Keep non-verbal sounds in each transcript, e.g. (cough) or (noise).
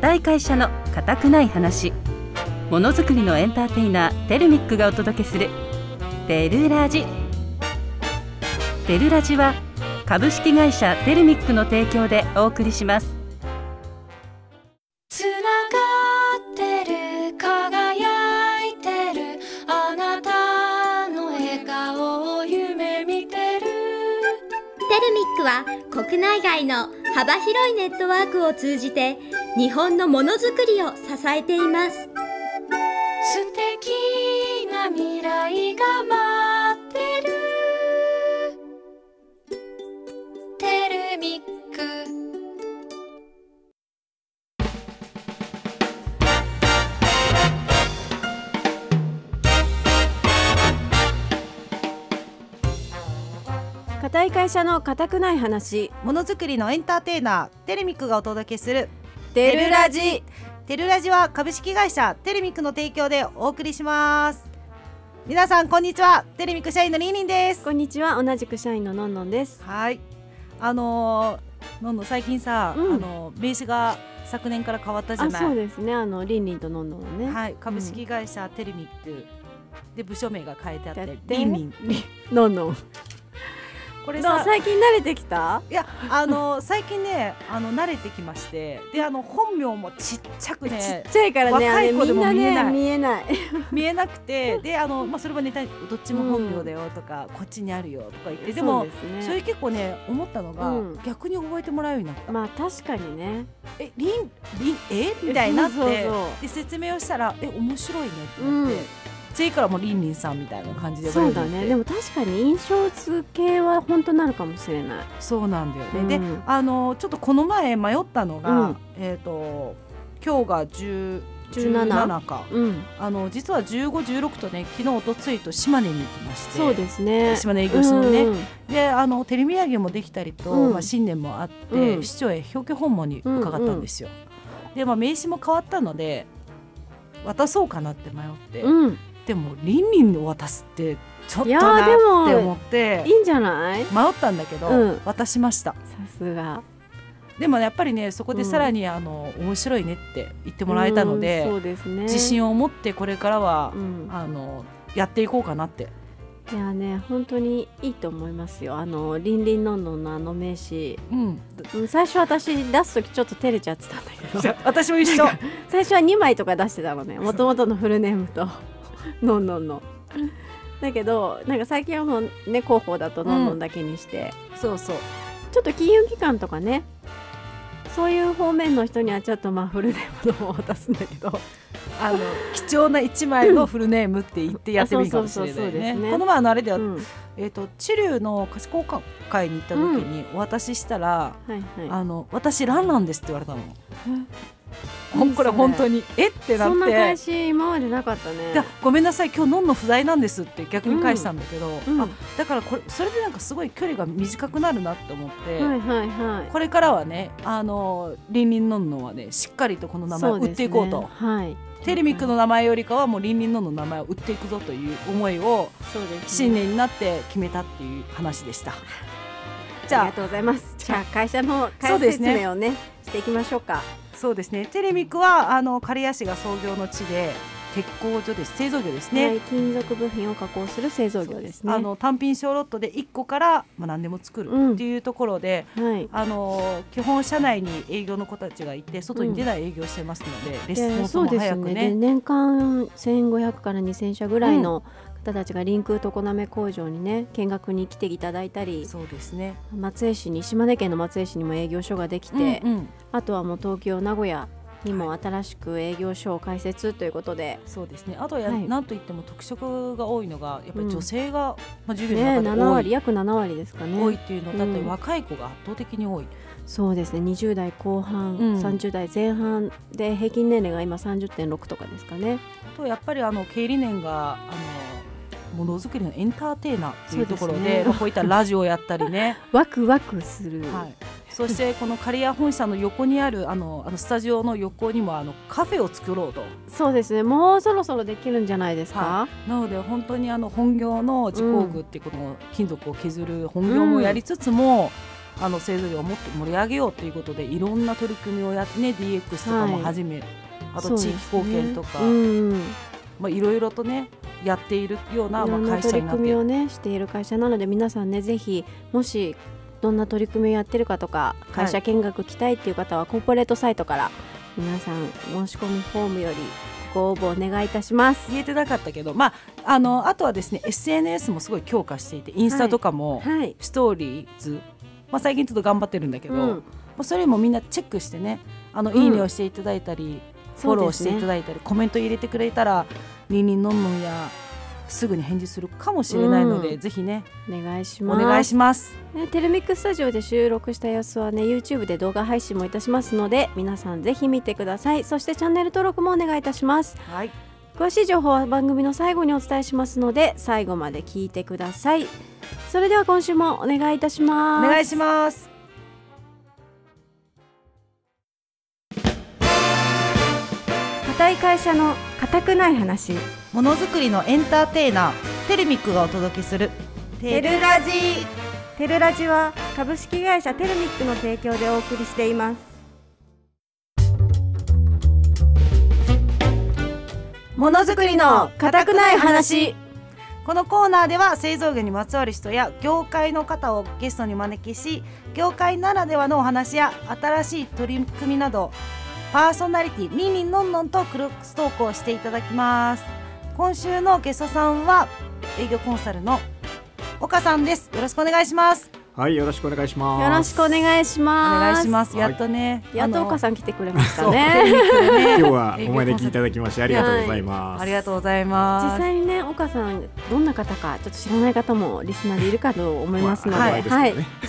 固い会社の固くない話。ものづくりのエンターテイナーテルミックがお届けする。テルラジ。テルラジは株式会社テルミックの提供でお送りします。つながってる輝いてる。あなたの笑顔を夢見てる。テルミックは国内外の幅広いネットワークを通じて日本のものづくりを支えています。素敵な未来が待ってる。テルミック。固い会社の固くない話。ものづくりのエンターテイナーテレミックがお届けするテルラジテルラジは株式会社テレミックの提供でお送りします。皆さんこんにちは。テレミック社員のリーニンです。こんにちは。同じく社員ののんのんです。はい。あのー、のんの最近さ、うん。あの名刺が昨年から変わったじゃあない。そうですね。あのリンリンとのんのんはね。はい。株式会社テレミックで部署名が変えてあってやって。リンリン。のんのんこれさ最近慣れてきた？いやあの (laughs) 最近ねあの慣れてきましてであの本名もちっちゃくねちっちゃいからね若い子でも見えない。ね見えない。見えな (laughs) くて (laughs) であの、まあ、それもネタにどっちも本名だよとか、こっちにあるよとか言ってでもそね。それ結構ね思ったのが、うん。逆に覚えてもらうようになった、まあ確かにね。えリンリンえ？みたいになってで説明をしたらえ面白いねって。うん次からもうリンリンさんみたいな感じでそうだね。でもも確かに印象付けは本当なるかもしれない。そうなんだよね、うん。であのちょっとこの前迷ったのが、うん。えっ、と今日が10 17 17か。うん。あの実は15、16とね昨日おとついと島根に行きまして。そうですね。島根営業所のね、うんうん。であのテレビ土産もできたりと、うん。まあ、新年もあって、うん市長へ表敬訪問に伺ったんですよ。で、まあ、名刺も変わったので渡そうかなって迷って、うんでもリンリンを渡すってちょっとなって思って。いいんじゃない？迷ったんだけど、うん。渡しました。さすが。でもやっぱりねそこでさらに、あの面白いねって言ってもらえたので、うんそうですね。自信を持ってこれからは、うん。あのやっていこうかなって。いやね本当にいいと思いますよ。あのリンリンノンノンのあの名刺。うん、うん最初私出す時ちょっと照れちゃってたんだけど。(laughs) 私も一緒。最初は2枚とか出してたのね。もともとのフルネームとノンノンの。だけどなんか最近はもうね広報だとノンノンだけにして、そうそう。ちょっと金融機関とかねそういう方面の人にはちょっとまあフルネームの方を渡すんだけど。あの貴重な一枚のフルネームって言ってやってもいいかもしれないね。ね。この前あのあれでは、うん。えっ、と知立の可視交換会に行った時にお渡ししたら、はいはい。あの私ランランですって言われたの。これ本当に。え？ってなっそんな返て。し今までなかったね。でごめんなさい今日ノンの不在なんですって逆に返したんだけど、うんあだからこれそれでなんかすごい距離が短くなるなって思って、はいはいはい。これからはねあのリンリンノンノンはねしっかりとこの名前を売っていこうと。そですねはい。テレミックの名前よりかはもうリンリンノンの名前を売っていくぞという思いを新年になって決めたっていう話でした。じゃあ。ありがとうございます。じゃあ会社の会説ですね明をねしていきましょうかそうですね。テレミックはあの刈谷市が創業の地で鉄工所です。製造業ですね。はい金属部品を加工する製造業ですね。あの単品小ロットで1個から、まあ、何でも作るうん。っていうところで、はい。あの基本社内に営業の子たちがいて外に出ない営業してますので、レスポンスもでそうです早くね。ねで年間1500から2000社ぐらいの方たちが臨空常滑工場にね見学に来ていただいたりそうですね。松江市に島根県の松江市にも営業所ができて、うんうん。あとはもう東京名古屋にも新しく営業所を開設ということで、そうですね。あとはや、はい。なんといっても特色が多いのがやっぱり女性が、まあ従業の中で7多い,、割約7割ですかね。多いっていうのだってうん。若い子が圧倒的に多い。そうですね。20代後半、うん。30代前半で平均年齢が今30.6とかですかね。とやっぱりあの経理念があのものづくりのエンターテイナーっていうところでねまあこういったラジオやったりね、(laughs) ワクワクする、はい、そしてこの刈谷本社の横にあるあのあのスタジオの横にもあのカフェを作ろうと。そうですね。もうそろそろできるんじゃないですか、はなので本当にあの本業の自工具っていうこの金属を削る本業もやりつつも、あの製造業をもっと盛り上げようということでいろんな取り組みをやってね DX とかも始め、あと地域貢献とか、ね。うんうんまあ、いろいろとねやっているような、まあ、会社取り組みをねしている会社なので皆さんねぜひもしどんな取り組みをやってるかとか会社見学来たいっていう方は、コーポレートサイトから皆さん申し込みフォームよりご応募お願いいたします。言えてなかったけど、まあ、あのあとはですね SNS もすごい強化していてインスタとかも、はい、ストーリーズ、まあ、最近ちょっと頑張ってるんだけど、うん。まあ、それもみんなチェックしてねあの、うんいいねをしていただいたりフォローしていただいたり、コメント入れてくれたらリンリンノンノンやすぐに返事するかもしれないので、うんぜひねお願いしおます。願いします。ね、テレミックスタジオで収録した様子はね YouTube で動画配信もいたしますので皆さんぜひ見てくださいそしてチャンネル登録もお願いいたしますはい、詳しい情報は番組の最後にお伝えしますので最後まで聞いてくださいそれでは今週もお願いいたしおます願いします。い会社の固くない話。ものづくりのエンターテイナーテルミックがお届けする。テルラジ。テルラジは株式会社テルミックの提供でお送りしています。ものづくりの固くない話。このコーナーでは製造業にまつわる人や業界の方をゲストに招きし業界ならではのお話や新しい取り組みなどパーソナリティリンリンノンノンとクロックストークをしていただきます。今週のゲストさんは営業コンサルの岡さんです。よろしくお願いします。はい、よろしくお願いします。よろしくお願いしおます。願いします。はい。やっとねやっと岡んさん来てくれましたね。(laughs) 今日はお招きいただきましてありがとうございます。ありがとうござい実ます。際にね岡さんどんな方かちょっと知らない方もリスナーでいるかと思いますので、まあはい、ね。(laughs)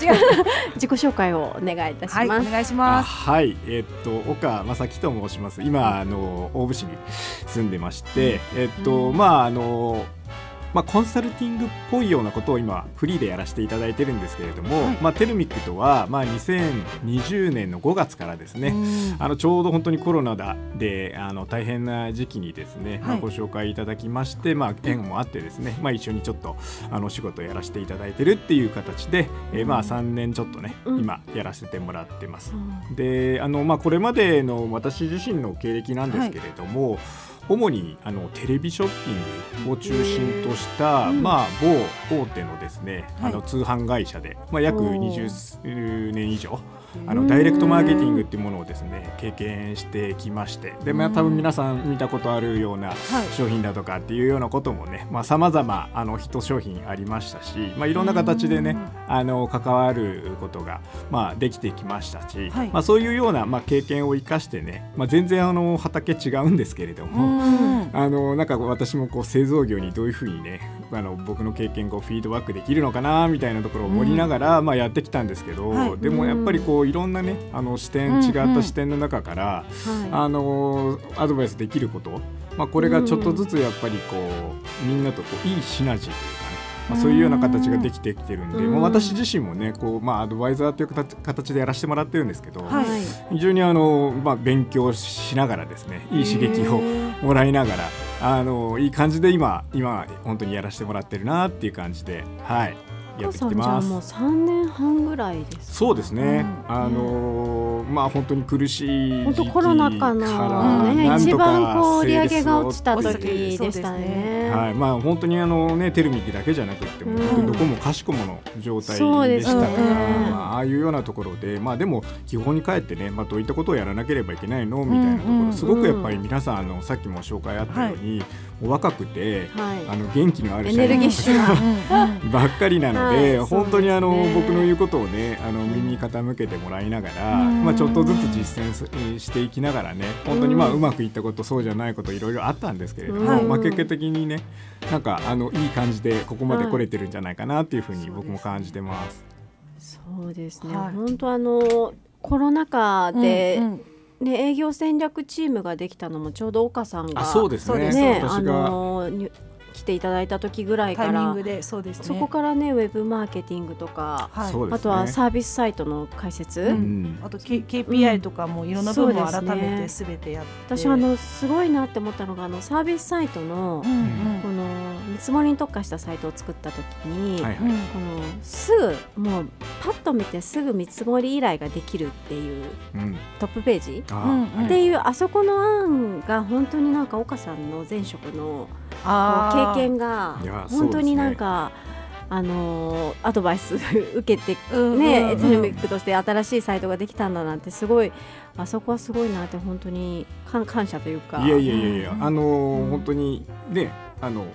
自己紹介をお願いいたしはい。おます。願いしあます。はい、えっと岡正樹と申します。今あの大府市に住んでまして、えっと、まああの。まあ、コンサルティングっぽいようなことを今フリーでやらせていただいてるんですけれども、はい。まあ、テルミックとは、まあ、2020年の5月からですね、あのちょうど本当にコロナだであの大変な時期にですね、まあ、はいご紹介いただきまして、まあ、縁もあってですね、まあ、一緒にちょっとあのお仕事をやらせていただいてるっていう形で、えーまあ、3年ちょっとね、うん。今やらせてもらってます。うん。であの、まあ、これまでの私自身の経歴なんですけれども、主にあのテレビショッピングを中心とした、うん。まあ、某大手のですね、はい。あの通販会社で、まあ、約おー20年以上あのダイレクトマーケティングっていうものをですね経験してきまして。で、まあ、多分皆さん見たことあるような商品だとかっていうようなこともねさまざ、まあのヒット商品ありましたし、まあ、いろんな形でねあの関わることが、まあ、できてきましたし、はい。まあ、そういうような、まあ、経験を生かしてね、まあ、全然あの畑違うんですけれどうも。ん。あのなんか私もこう製造業にどういうふうにねあの僕の経験をフィードバックできるのかなみたいなところを盛りながら、まあ、やってきたんですけど、はい。でもやっぱりこういろんなねあの視点、うん違った視点の中から、はあのアドバイスできること、まあ、これがちょっとずつやっぱりこうみんなとこういいシナジーというかね、まあ、そういうような形ができてきてるんで、うん。もう私自身もねこう、まあ、アドバイザーという形形でやらせてもらってるんですけど、はい。非常にあの、まあ、勉強しながらですねいい刺激をもらいながらあのいい感じで今今本当にやらせてもらってるなっていう感じではいやってきてます。あもう。三年半ぐらいですか？そうですね、うん。あのまあ本当に苦しい本当コロナ禍からのね一番こう売り上げが落ちた時でしたね。はい、まあ本当にあのねテルミキだけじゃなくっても、うん。どこもかしこもの状態でしたから、ねまあああいうようなところでまあでも基本に帰ってね、まあどういったことをやらなければいけないの？みたいなところ、うんうんすごくやっぱり皆さんあのさっきも紹介あったように、もう若くて、はい。あの元気のあるエネルギッシュな。(laughs) ばっかりなので、はい。本当にあの、僕の言うことをねあの耳傾けてもらいながら、うん。まあ、ちょっとずつ実践すしていきながらね本当にまあうまくいったことそうじゃないこといろいろあったんですけれども、はい。まあ、結果的にねなんかあのいい感じでここまで来れてるんじゃないかなっていうふうに僕も感じてます。そうですね。はい。本当あのコロナ禍で、うんうんね営業戦略チームができたのもちょうど岡さんがあそうですね。ね。あ私が、のに来ていただいた時ぐらいからタイミングでそうですね。そこからねウェブマーケティングとか、はい。ね。あとはサービスサイトの開設、ううん。んあと K- KPI とかもいろんな部分を改めてすべてやって、私あのすごいなって思ったのがあのサービスサイトのうんうん。この見積もりに特化したサイトを作った時に、はいはい。このすぐもうパッと見てすぐ見積もり依頼ができるっていううん。トップページあうんーっていうあそこの案が本当になんか岡さんの前職の経験がいや本当になんか、あのーアドバイス受けてうんね、うん。エテルミックとして新しいサイトができたんだなんてすごいあそこはすごいなって本当に感感謝というか。いやいやいやいや、あのー本当にねあの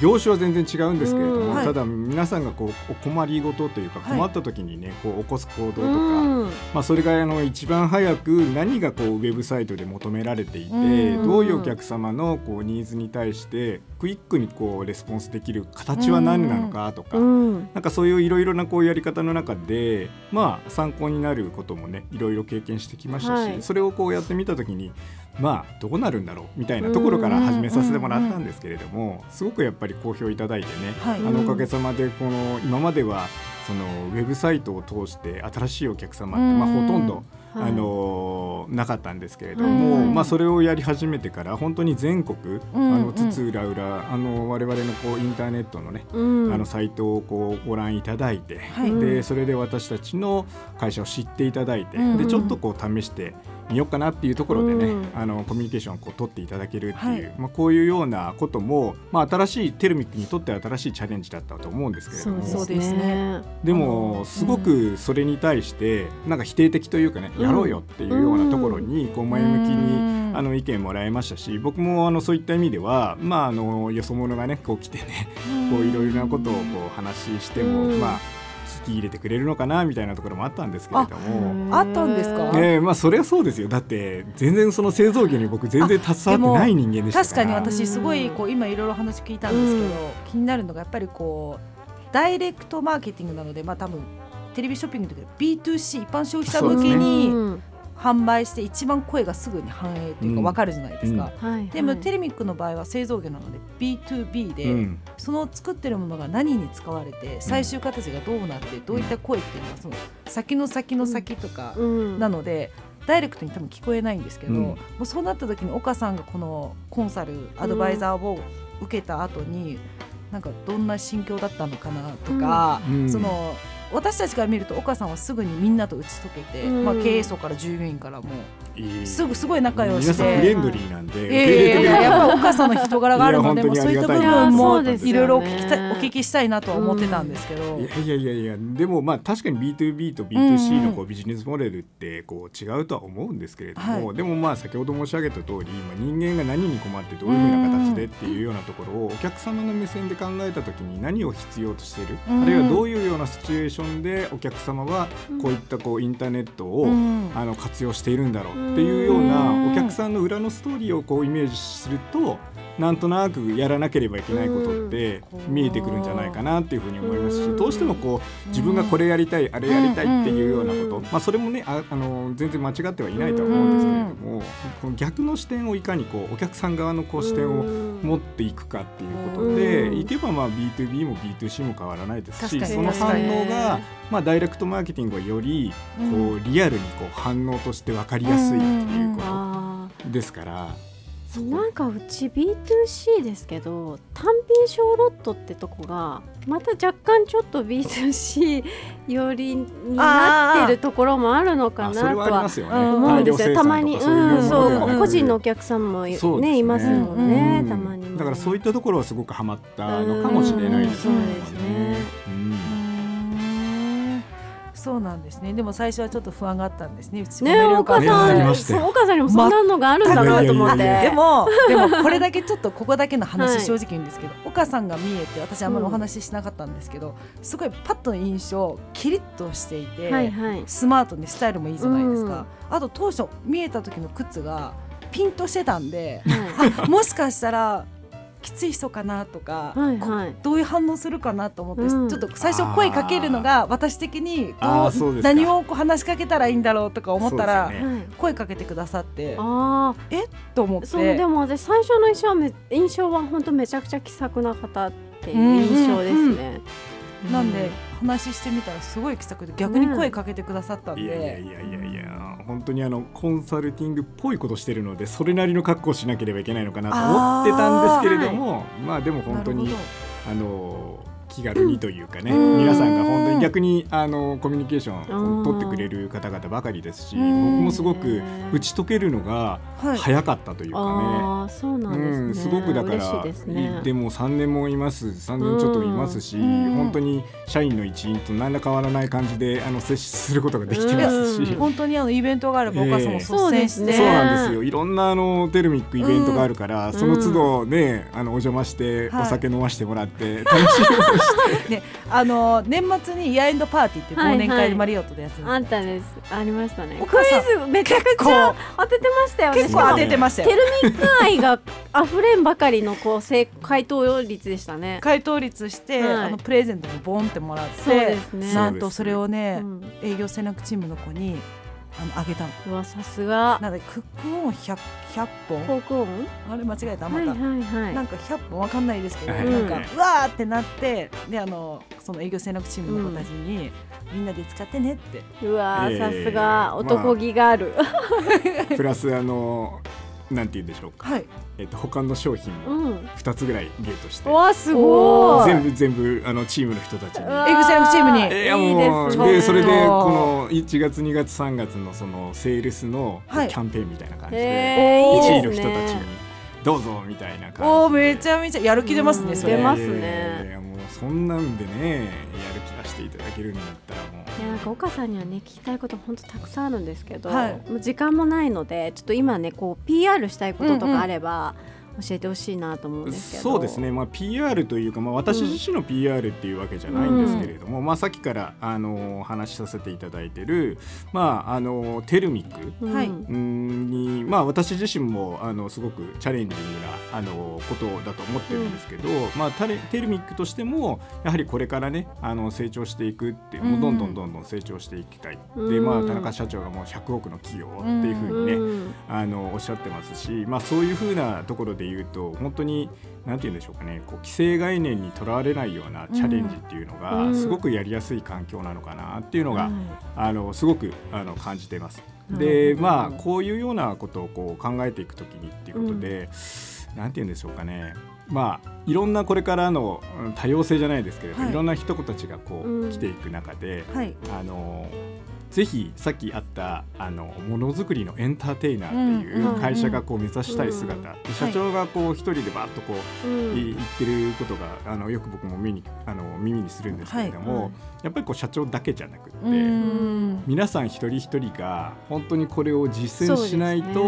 業種は全然違うんですけれども、ただ皆さんがこうお困りごとというかはい。困った時にね、こう起こす行動とか、うん。まあ、それがあの一番早く何がこうウェブサイトで求められていて、うん。どういうお客様のこうニーズに対してクイックにこうレスポンスできる形は何なのかとか、うん。なんかそういういろいろなこうやり方の中でまあ参考になることもねいろいろ経験してきましたし、はい。それをこうやってみた時にまあどうなるんだろうみたいなところから始めさせてもらったんですけれども、すごくやっぱり好評いただいてね、はい。あのおかげさまでこの今まではそのウェブサイトを通して新しいお客様ってまあうんほとんど、はい。あのなかったんですけれども、うんまあ、それをやり始めてから本当に全国、うんあの津々浦々あの我々のこうインターネットのね、うん。あのサイトをこうご覧いただいて、はいでそれで私たちの会社を知っていただいて、うんでちょっとこう試してみようかなっていうところでね、うん。あのコミュニケーションをこう取っていただけるっていう、はい。まあ、こういうようなことも、まあ、新しいテルミックにとっては新しいチャレンジだったと思うんですけれども。そうですね。でもすごくそれに対してなんか否定的というかね、やろうよっていうようなところにこう前向きにあの意見もらえましたし僕もあのそういった意味ではまああのよそ者がねこう来てねこういろいろなことをこう話しても、うん。まあ聞き入れてくれるのかなみたいなところもあったんですけれども。あったんですか？ねえまあそれはそうですよ。だって全然その製造業に僕全然携わってない人間でした確かに私すごいこう今いろいろ話聞いたんですけど、うん。気になるのがやっぱりこうダイレクトマーケティングなのでまあ多分テレビショッピングとか B2C 一般消費者向けうにん販売して一番声がすぐに反映というかうん。分かるじゃないですか。はいでもはいテレミックの場合は製造業なので B2B で、うん。その作ってるものが何に使われて最終形がどうなってどういった声っていうのはその先の先の先とかうん。なので、ダイレクトに多分聞こえないんですけど、うん。もうそうなった時に岡さんがこのコンサルアドバイザーを受けた後に、なんかどんな心境だったのかなとか、うん。その私たちから見ると岡さんはすぐにみんなと打ち解けて、うん。まあ、経営層から従業員からもすぐすごい仲良し皆さんフで。レンドリーなんで、いやいやっぱ岡さんの人柄があるのでそういった部分もそうですよね。いろいろお聞きたいお聞きしたいなとは思ってたんですけど、いやいやいやいやでもまあ確かに B2B と B2C のこうビジネスモデルってこう違うとは思うんですけれども、はい。でもまあ先ほど申し上げた通り、まあ、人間が何に困ってどういうふうな形でっていうようなところをお客様の目線で考えた時に何を必要としている、うん。あるいはどういうようなシチュエーションでお客様はこういったこうインターネットを、うん。あの活用しているんだろうっていうようなうん。お客さんの裏のストーリーをこうイメージするとなんとなくやらなければいけないことって見えてくるんじゃないかなっていうふうに思いますしどうしてもこう自分がこれやりたいあれやりたいっていうようなことまあそれもねああの全然間違ってはいないとは思うんですけれども逆の視点をいかにこうお客さん側のこう視点を持っていくかっていうことうでん。いけばまあ B2B も B2C も変わらないですしその反応がまあダイレクトマーケティングはよりこうリアルにこう反応として分かりやすいっていうこあとですから。なんかうち B2C ですけど単品小ロットってとこがまた若干ちょっと B2C 寄りになってるところもあるのかなとは思うんですよ。たまにそうんそうではなく個人のお客さんもね。ね。いますもんね、うん。たまにも。だからそういったところはすごくハマったのかもしれないですね。うんうんそうなんですね。でも最初はちょっと不安があったんですね。ねる岡ねありさんましたよそう岡さんにもそんなのがあるんだなと思って。でもでもこれだけちょっとここだけの話、はい。正直言うんですけど岡さんが見えて私あんまりお話ししなかったんですけど、すごいパッとの印象キリッとしていて、はいはい。スマートにスタイルもいいじゃないですか、あと当初見えた時の靴がピンとしてたんで (laughs) あもしかしたらきつい人かなとか、はいはい。どういう反応するかなと思って、うん。ちょっと最初声かけるのが私的に何をこう話しかけたらいいんだろうとか思ったら、声かけてくださってあと思って。あそうでも私最初の印象はめ印象は本当めちゃくちゃ気さくな方っていう印象ですね。なんで話してみたらすごい気さくで逆に声かけてくださったんで、いやいやいやいやいや本当にあのコンサルティングっぽいことしてるのでそれなりの格好をしなければいけないのかなと思ってたんですけれども、まあでも本当にあの気軽にというかね、うん。皆さんが本当に逆にあのコミュニケーションを取ってくれる方々ばかりですし、僕うん。もすごく打ち解けるのがはい。早かったというかね。ああそうなんですね、うん、すごくだからですね。でも3年もいます3年ちょっといますし、うん。本当に社員の一員と何ら変わらない感じであの接することができてますし、うん本当にあのイベントがあればお母さんも率先して、そうですねそうなんですよ。いろんなあのテルミックイベントがあるから、ん。その都度ねあのお邪魔してはい。お酒飲ましてもらって楽しみにして、(laughs) ね、あの年末にイヤーエンドパーティーっていう忘年会でマリオットでやつあんたです。ありましたね。クイズめちゃくちゃ当ててましたよね。結構当ててましたよ。テルミック愛が溢れんばかりのこう正回答率でしたね。回答率して、はい。あのプレゼントもボンってもらってそうですね。なんとそれをね、うん。営業戦略チームの子にあのあげたの。うわさすが。なんでクックオン 100, 100本航空音あれ間違えた？また、はいはいはい。なんか100本わかんないですけど、はいなんかうんうわーってなってであのその営業戦略チームの子たちに、みんなで使ってねって。うわえーさすが。男気がある、(laughs) プラスあのなんて言うんでしょうか、はい。えっと他の商品もうん。2つぐらいゲットして、うわすごい。全部全部あのチームの人たちに。うわ営業戦略チームに。えーいやもうでそれでこの1月2月3月のそのセールスのキはい。ャンペーンみたいな感じで、へーいい1位の人たちにねどうぞみたいな感じで。おーめちゃめちゃやる気出ますね、出ますね。いやもうそんなんでねやる気出していただけるんだったらもう。いやなんか岡さんにはね聞きたいこと本当たくさんあるんですけど、はい。もう時間もないのでちょっと今ねこう PR したいこととかあれば教えてほしいなと思うんですけど、そうですね、まあ、PR というか、まあ、私自身の PR っていうわけじゃないんですけれども、まあ、さっきからあの話しさせていただいてる、まあ、あのテルミックうんはい。うんに、まあ、私自身もあのすごくチャレンジングなあのことだと思ってるんですけど、まあ、タレテルミックとしてもやはりこれからねあの成長していくってもうどんどんどんどん成長していきたい、うん。で、まあ、田中社長がもう100億の企業っていうふうにね、うん。あのおっしゃってますし、まあ、そういうふうなところで言うと本当に何て言うんでしょうかねこう既成概念にとらわれないようなチャレンジっていうのがうん。すごくやりやすい環境なのかなっていうのが、はいあのすごくあの感じています。なでまあこういうようなことをこう考えていくときにっていうことで、なんて言うんでしょうかね。まあいろんなこれからのうん多様性じゃないですけれど、はい。い、ろんな人たちがこう、うん。来ていく中ではい。あのぜひさっきあったあのものづくりのエンターテイナーっていう会社がこう目指したい姿、社長がこう一人でバッとこう、うん。い言ってることがあのよく僕も目にあの耳にするんですけれども、やっぱりこう社長だけじゃなくって、うん皆さん一人一人が本当にこれを実践しないと、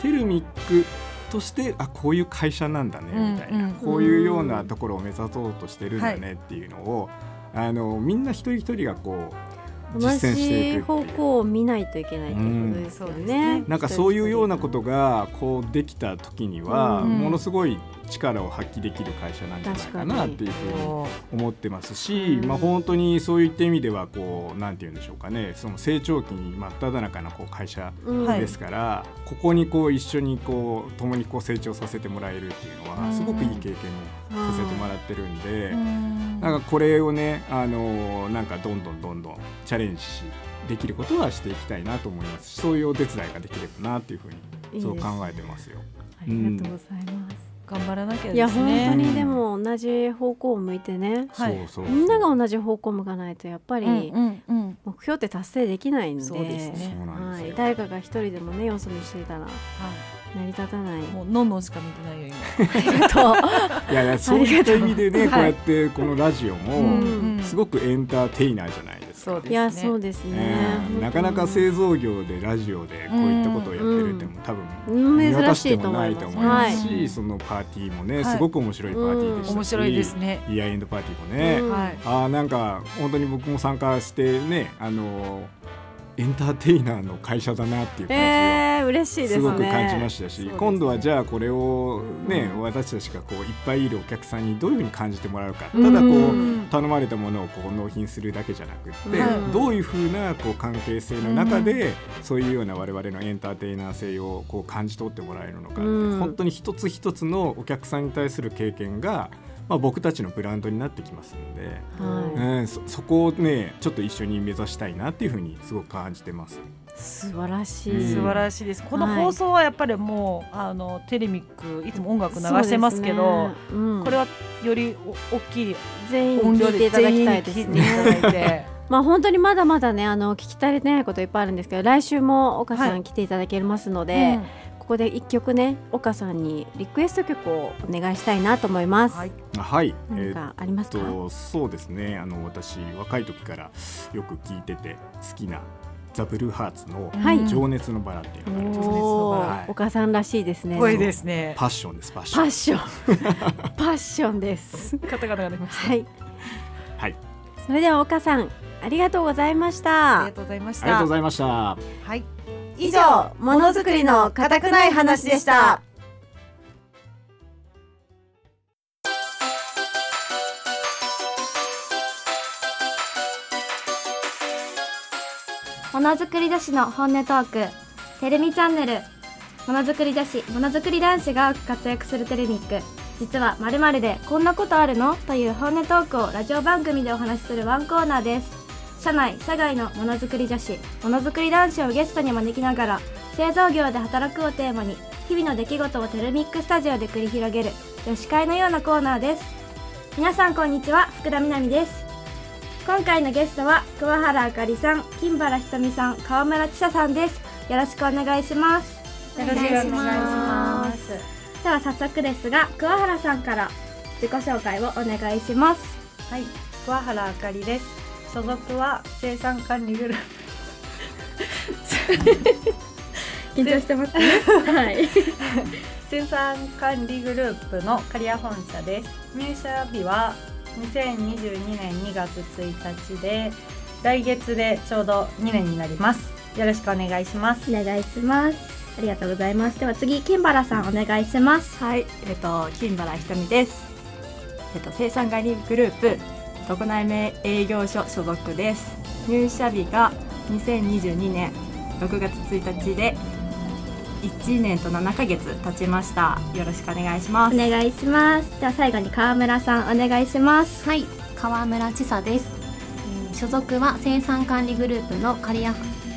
テルミックとしてあこういう会社なんだねうんみたいな、うんこういうようなところを目指そうとしてるんだねっていうのを、あのみんな一人一人がこう同実践していじ方向を見ないといけないっていうことですようん。そうですねね。なんかそういうようなことがこうできた時には、うん。ものすごい力を発揮できる会社なんじゃないかなっていうふうに思ってますし、うんまあ、本当にそういった意味ではこうなんて言うんでしょうかねその成長期に真っ只中のこう会社うん。はい。ですから、ここにこう一緒にこう共にこう成長させてもらえるっていうのはすごくいい経験をさせてもらってるんで、なんかこれをねあのなんかどんどんどんどんチャレンジしできることはしていきたいなと思いますしそういうお手伝いができればなっていうふうにそう考えてますよ。ありがとうございます。頑張らなきゃいやですね。本当にでも同じ方向を向いてね、はい。そうそうみんなが同じ方向を向かないとやっぱり目標って達成できないんで、そうですね。はい、誰かが一人でもねよそ見していたら成り立たない。もうのんのんしか見てないよ今。ありがとう。いやいやそういった意味でね、はいこうやってこのラジオもうんすごくエンターテイナーじゃないですか。そうですね。いやそうですね。え。ーなかなか製造業でラジオでこういったことをやってるっても多分うん。見渡珍してもと思います。ないと思いまはいす。し、はい。そのパーティーもね、はい。すごく面白いパーティーでしたし、面白いですね。イヤーエンドパーティーもね、あーなんか本当に僕も参加してねあのエンターテイナーの会社だなっていう感じを、えー、嬉しいですね。すごく感じましたし、今度はじゃあこれをね、うん私たちがこういっぱいいるお客さんにどういうふうに感じてもらうか、うん。ただこう、うん頼まれたものをこう納品するだけじゃなくって、はい。どういうふうなこう関係性の中で、そういうような我々のエンターテイナー性をこう感じ取ってもらえるのか本当に一つ一つのお客さんに対する経験が、まあ、僕たちのブランドになってきますので、はいうん、そそこをねちょっと一緒に目指したいなっていうふうにすごく感じてます。素晴らしうんい。素晴らしいです。このはい放送はやっぱりもうあのテレミックいつも音楽流してますけど、ねうんこれはよりお大きい全員音量で聞いていただきたいですね。て。(laughs) まあ本当にまだまだねあの聞き足りてないこといっぱいあるんですけど来週も岡さはいん来ていただけますので、うんここで一曲ね岡さんにリクエスト曲をお願いしたいなと思います。はいはい、えー何かありますか？とそうですねあの私若い時からよく聞いてて好きなザ・ブルーハーツのはい情熱のバラっていうのがあるんですはい岡さんらしいですね。声ですね。パッションですパッションパッション (laughs) パッションです。カタカナが出ました。はい。はいそれでは岡さんありがとうございましあたりが。とうございましたありがとうご。ざいましたはい。以上ものづくりの固くない話でした。ものづくり女子の本音トークてるみチャンネル。ものづくり女子ものづくり男子が活躍するテレミック。実はまるでこんなことあるの？という本音トークをラジオ番組でお話しするワンコーナーです。社内社外のものづくり女子ものづくり男子をゲストに招きながら製造業で働くをテーマに日々の出来事をテレミックスタジオで繰り広げる女子会のようなコーナーです皆さんこんにちは福田みなみです今回のゲストは桑原あかりさん、金原ひとみさん、川村千沙さんです。よろしくお願いします。よろしくお願いします。では早速ですが、桑原さんから自己紹介をお願いします。はい、桑原あかりです。所属は生産管理グルー緊張してますね。はい。プ (laughs) 生産管理グループの刈谷本社です。入社日は2022年2月1日で来月でちょうど2年になります。よろしくお願いします。お願いします。ありがとうございます。では次、金原さんお願いします。はい、えっと金原ひとみです。えっと生産管理グループ国内名営業所所属です。入社日が2022年6月1日で1年と7ヶ月経ちました。よろしくお願いします。お願いします。では最後に川村さんお願いします。はい、川村千沙です。えー所属は生産管理グループの刈谷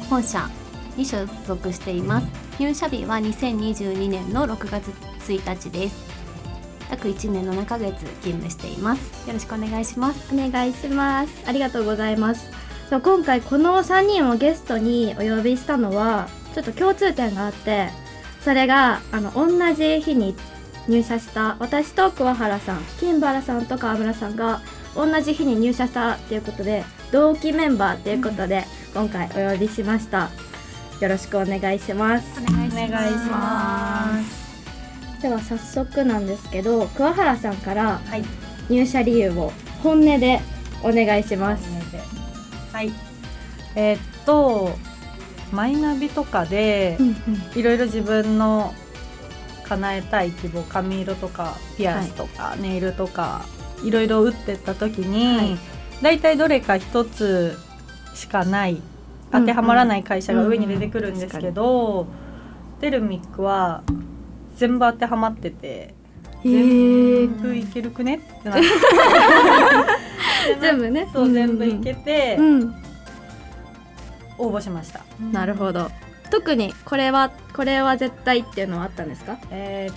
本社に所属しています。入社日は2022年の6月1日です。約1年7ヶ月勤務しています。よろしくお願いします。お願いしますありがとうございます今回この3人をゲストにお呼びしたのはちょっと共通点があってそれがあの同じ日に入社した私と桑原さん金原さんと川村さんが同じ日に入社したっていうことで同期メンバーっていうことで、今回お呼びしましたよろしくお願いしますお願いします。では早速なんですけど桑原さんからはい、入社理由を本音でお願いします。はい、えーっとマイナビとかでいろいろ自分の叶えたい希望髪色とかピアスとか、ネイルとかいろいろ打ってった時に、だい。たいどれか一つしかない当てはまらない会社が上に出てくるんですけど、テルミックは全部当てはまってて全部いけるくねってなって。(laughs) 全部ね。そう全部いけてうん。応募しました。なるほど。特にこれはこれは絶対っていうのはあったんですか？えーっ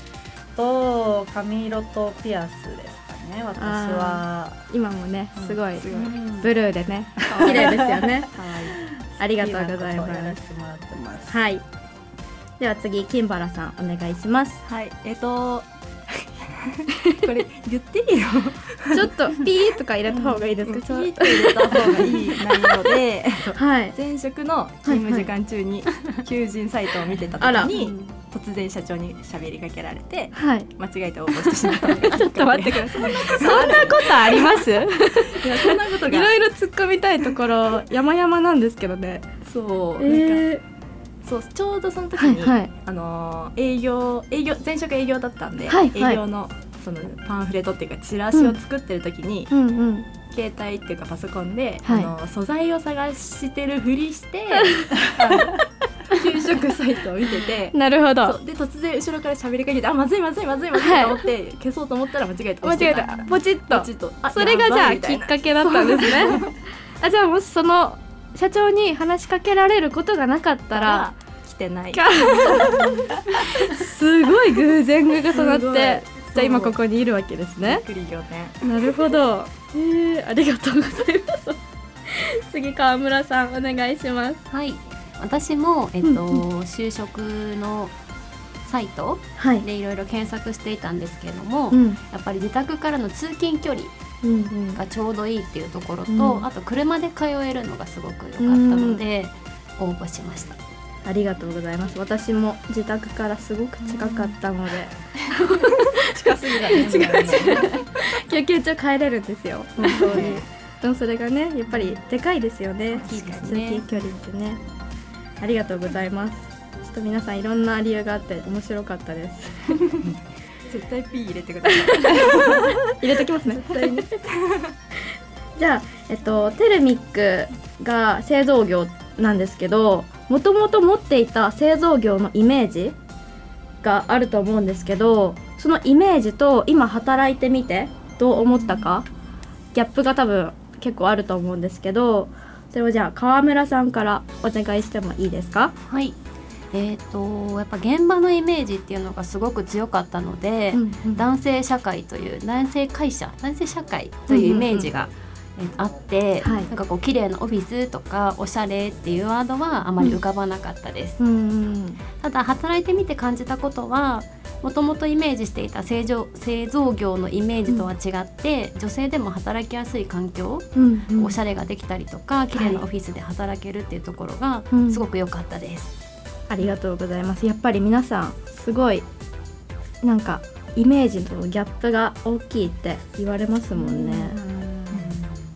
と髪色とピアスですかね私は。今もねすごい、うんブルーでね。綺麗ですよね。(laughs) ありがとうございます。はいでは次金原さんお願いします。はい、えっとこれ言っていいよ。(laughs) ちょっとピーとか入れた方がいいですか、ピーって入れた方がいい内容で、えっとはい。前職の勤務時間中に求人サイトを見てた時に突然社長に喋りかけられてはい間違えて応募してしまったのがちょっと待ってください。そんなことあります？(laughs) いやそんなことが。いろいろ突っ込みたいところ山々なんですけどね。そう、なんかえそうちょうどその時に、はいはい。あのー営業営業前職営業だったんで、はいはい。営業のそのパンフレットっていうかチラシを作ってる時に、うんうん。携帯っていうかパソコンで、はい。あの素材を探してるふりして (laughs) 給食サイトを見ててなるほど。で突然後ろから喋りかけてあまずいまずいまずいまずいと思って、消そうと思ったら間違えて間違えた。ポチッと。ポチッと。あそれがじゃあきっかけだったんですね。あじゃあもしその社長に話しかけられることがなかったら来てない。すごい偶然が重なってじゃあ今ここにいるわけですね。なるほど。(laughs) えー、ありがとうございます。(laughs) 次川村さんお願いします。はい。私も、えっとうん就職のサイトはい。でいろいろ検索していたんですけれども、うん。やっぱり自宅からの通勤距離がちょうどいいっていうところと、うん。あと車で通えるのがすごく良かったので、応募しました。ありがとうございます。私も自宅からすごく近かったので。(laughs) 近すぎだね (laughs) 近い救急車帰れるんですよ。本当に。でもそれがねやっぱりでかいですよね。通ね。勤距離ってね。ありがとうございます。ちょっと皆さんいろんな理由があって面白かったです (laughs) 絶対 P 入れてください。入れときますね。絶対に。(laughs) じゃあえっとテルミックが製造業なんですけどもともと持っていた製造業のイメージがあると思うんですけどそのイメージと今働いてみてどう思ったかギャップが多分結構あると思うんですけどそれをじゃあ川村さんからお願いしてもいいですか？はいえー、とやっぱ現場のイメージっていうのがすごく強かったので、男性社会という男性会社男性社会というイメージが、えーあって、はい。なんかこう綺麗なオフィスとかおしゃれっていうワードはあまり浮かばなかったです、うんうんただ働いてみて感じたことはもともとイメージしていた製造製造業のイメージとは違って、女性でも働きやすい環境、うんうん。おしゃれができたりとか綺麗なオフィスで働けるっていうところがうん。すごく良かったです、ありがとうございます。やっぱり皆さんすごいなんかイメージとのギャップが大きいって言われますもんね、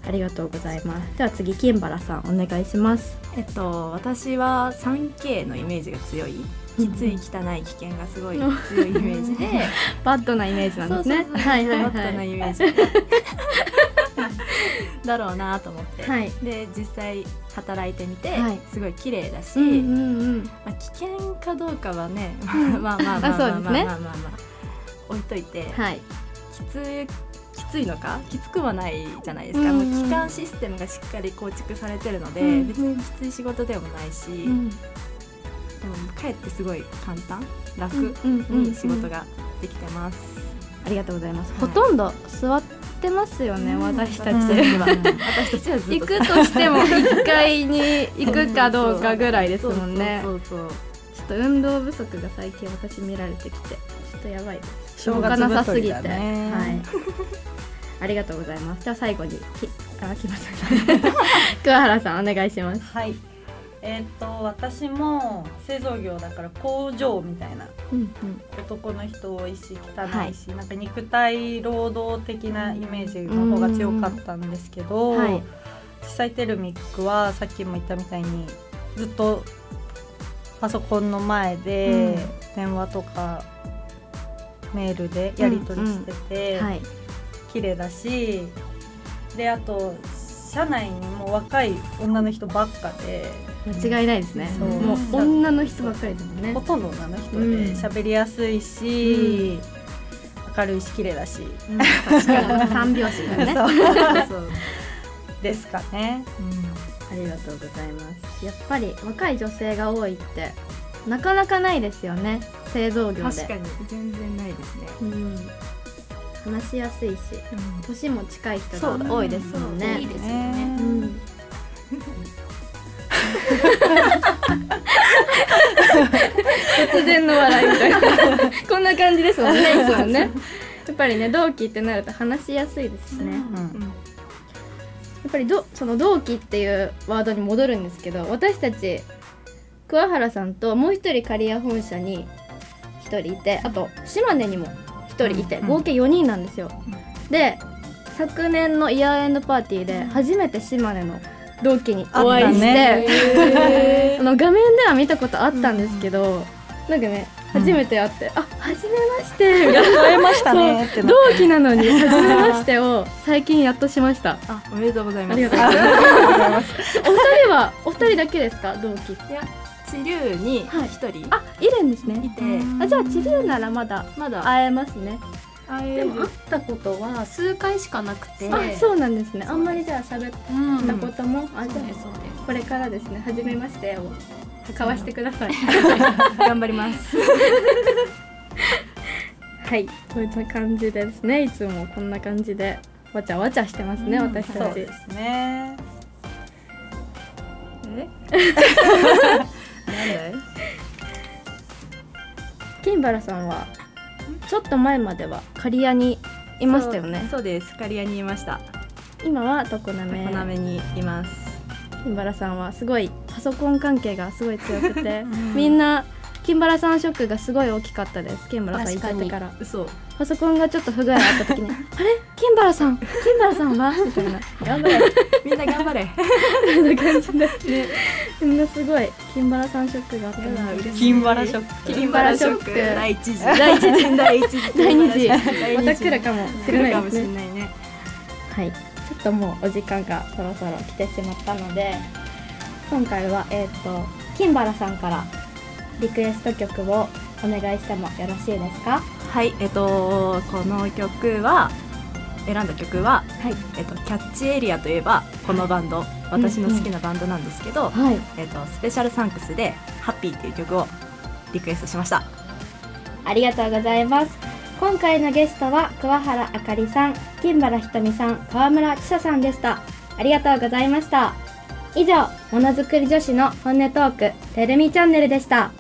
ありがとうございます。では次金原さんお願いします。えっと私は 3K のイメージが強いきつい汚い危険がすごい強いイメージで。(laughs) バッドなイメージなんですね。バッドなはいイメージ。(laughs) だろうなと思って、はい。で実際働いてみて、はい。すごい綺麗だし、うんうんうん。まあ、危険かどうかはねまあまあまあまあまあまあまあまあまあ。置いといて、はい。きつきついのか？きつくはないじゃないですか、うんうんもう基幹システムがしっかり構築されてるので、うんうん。別にきつい仕事でもないし、うんでもかえってすごい簡単楽うんうんに仕事ができてます、ありがとうございます、はい。ほとんど座ってますよね、私たち、うん (laughs) 私たちはずっ行とくとしても (laughs) 1階に行くかどうかぐらいですもんね。そうそうそうちょっと運動不足が最近私見られてきてちょっとやばい。です正月動かなさすぎて、はい。(laughs) ありがとうございます。じゃあ最後にきあ来ました。桑原さんお願いします。はいえーっと私も製造業だから工場みたいなうん男の人多いし汚い。し、なんか肉体労働的なイメージの方が強かったんですけど、はい。実際テルミックはさっきも言ったみたいにずっとパソコンの前で電話とかメールでやり取りしてて、はい。綺麗だしであと社内にも若い女の人ばっかで。間違いないですね。そう。もう女の人ばっかりですもんね。ほとんど女の人でうん。喋りやすいし、明るいし綺麗だし、確かに。三拍子がね。そう。そう。ですかね。ありがとうございます。やっぱり若い女性が多いってなかなかないですよね。製造業で。確かに。全然ないですね、うん話しやすいし年も近い人が多いですもんね。いいですよね。うん。突然の笑いみたいな。(laughs) こんな感じですもんねいつもね。やっぱりね同期ってなると話しやすいですしね、やっぱりどその同期っていうワードに戻るんですけど私たち桑原さんともう一人刈谷本社に1人いてあと島根にも1人いて、うん合計4人なんですよ、で昨年のイヤーエンドパーティーで初めて島根の同期にお会いして、あ (laughs) の画面では見たことあったんですけど、なんかね初めて会って「あ初めまして」みたいましたね。(laughs) 同期なのに初めましてを (laughs) 最近やっとしました。あおめでとうございます。ありがとうございます。お二人はお二人だけですか？同期。いや地流にはい。一人あ、いるんですね。いて、あ、じゃあ地流ならまだまだ会えますね。会える。でも会ったことは数回しかなくて。あ、そうなんですね。あんまりじゃあ喋っうんたことも、あ、じゃそうですそうです。これからですね。初めましてを交わしてください。頑張ります。(laughs) はい。こういった感じですね。いつもこんな感じでわちゃわちゃしてますね、私たち。そうですね。え？(laughs) なんだい？金原さんはちょっと前までは刈谷にいましたよね？そうそうです。刈谷にいました。今は常滑。常滑にいます。金原さんはすごいパソコン関係がすごい強くて、(laughs) みんな金原さんショックがすごい大きかったです。金原さん行ってから。嘘パソコンがちょっと不具合あった時に「(laughs) あれ？金原さん。金原さんは?」みたいな。頑張れ。みんな頑張れ。そんな感じで、ね、みんなすごい。金原さんショックがあった。金原ショック。金原ショック。第一次。第一次。第一次。第二次。第二また来るかもしれない来るかもですねしれないね。はい、ちょっともうお時間がそろそろ来てしまったので今回はえっ、と金原さんからリクエスト曲をお願いしてもよろしいですか？はいえっとこの曲は選んだ曲は、はい。えっと、キャッチエリアといえばこのバンド、私の好きなバンドなんですけど、はい。えっと、スペシャルサンクスで「ハッピーっていう曲をリクエストしました。ありがとうございます。今回のゲストは桑原あかりさん金原ひとみさん川村千沙さんでした。ありがとうございました。以上ものづくり女子の本音トークてるみチャンネルでした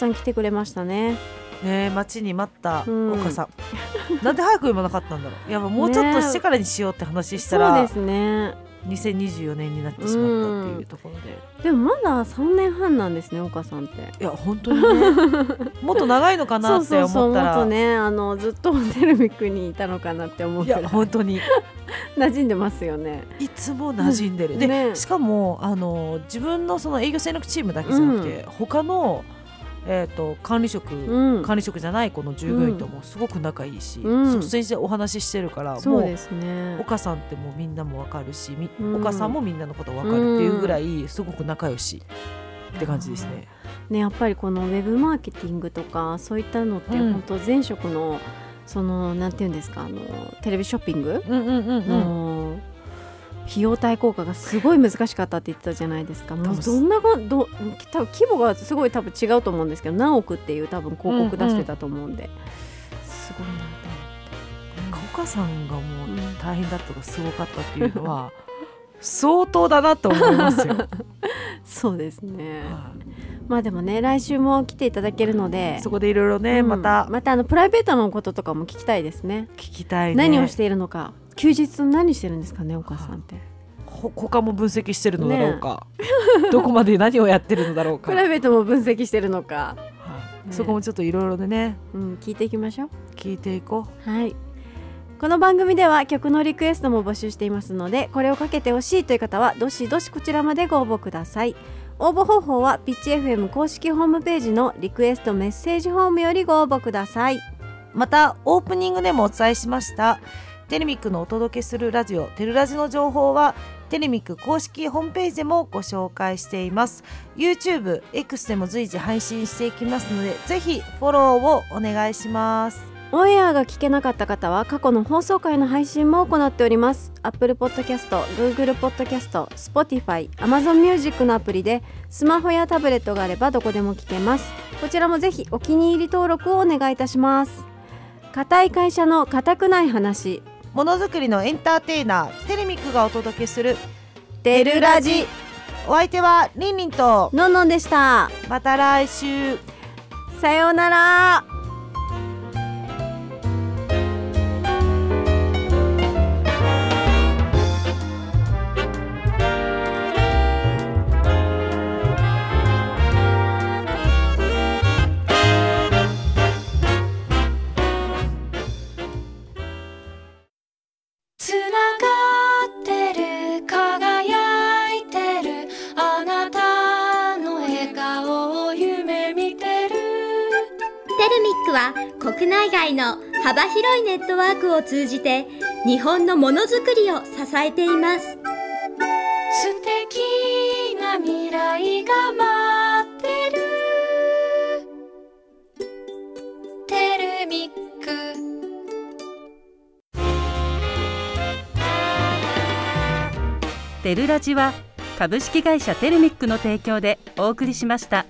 さん来てくれましたね。ねえ待ちに待ったうん。岡さん、(laughs) なんで早く言わなかったんだろう。やっぱもうちょっとしてからにしようって話したら、そうですね。2024年になってしまったっていうところで、でもまだ3年半なんですね岡さんって。いや本当にね。(laughs) もっと長いのかなってそうそうそう思ったらもっとねあのずっとテルミックにいたのかなって思うい。や本当に。(laughs) 馴染んでますよね。いつも馴染んでる、で、ね。しかもあの自分のその営業戦略チームだけじゃなくて、他のえー、と管理職、うん。管理職じゃないこの従業員ともすごく仲いいし、うん。率先してお話ししてるから、もうそうですね。岡さんってもうみんなもわかるし、みうん。岡さんもみんなのことわかるっていうぐらいすごく仲良しって感じですね。ねやっぱりこのウェブマーケティングとかそういったのってうん。本当前職のそのなんていうんですかあのテレビショッピングうの費用対効果がすごい難しかったって言ってたじゃないですか。もうどんながど多分規模がすごい多分違うと思うんですけど何億っていう多分広告出してたと思うんで、すごいなと岡さんがもう大変だったかすごかったっていうのは相当だなと思いますよ。(laughs) そうですね。まあでもね来週も来ていただけるのでそこでいろいろね、うんまたまたあのプライベートのこととかも聞きたいですね。聞きたいね。何をしているのか休日何してるんですかねお母さんって。ほ他も分析してるのだろうか、どこまで何をやってるのだろうか。プライベートも分析してるのか、ねそこもちょっといろいろでね、うん、聞いていきましょう。聞いていこう。はい。この番組では曲のリクエストも募集していますのでこれをかけてほしいという方はどしどしこちらまでご応募ください。応募方法はピッチ FM 公式ホームページのリクエストメッセージフォームよりご応募ください。またオープニングでもお伝えしましたテレミックのお届けするラジオテルラジの情報はテレミック公式ホームページでもご紹介しています。YouTube、X でも随時配信していきますのでぜひフォローをお願いします。オンエアが聞けなかった方は過去の放送回の配信も行っております。Apple Podcast、Google Podcast、Spotify、Amazon Music のアプリでスマホやタブレットがあればどこでも聞けます。こちらもぜひお気に入り登録をお願いいたします。固い会社の固くない話。ものづくりのエンターテイナーテレミックがお届けするテルラジ。お相手はリンリンとのんのんでした。また来週。さようならクを通じて日本のものづくりを支えています。素敵な未来が待ってる。テルミック。テルラジは株式会社テルミックの提供でお送りしました。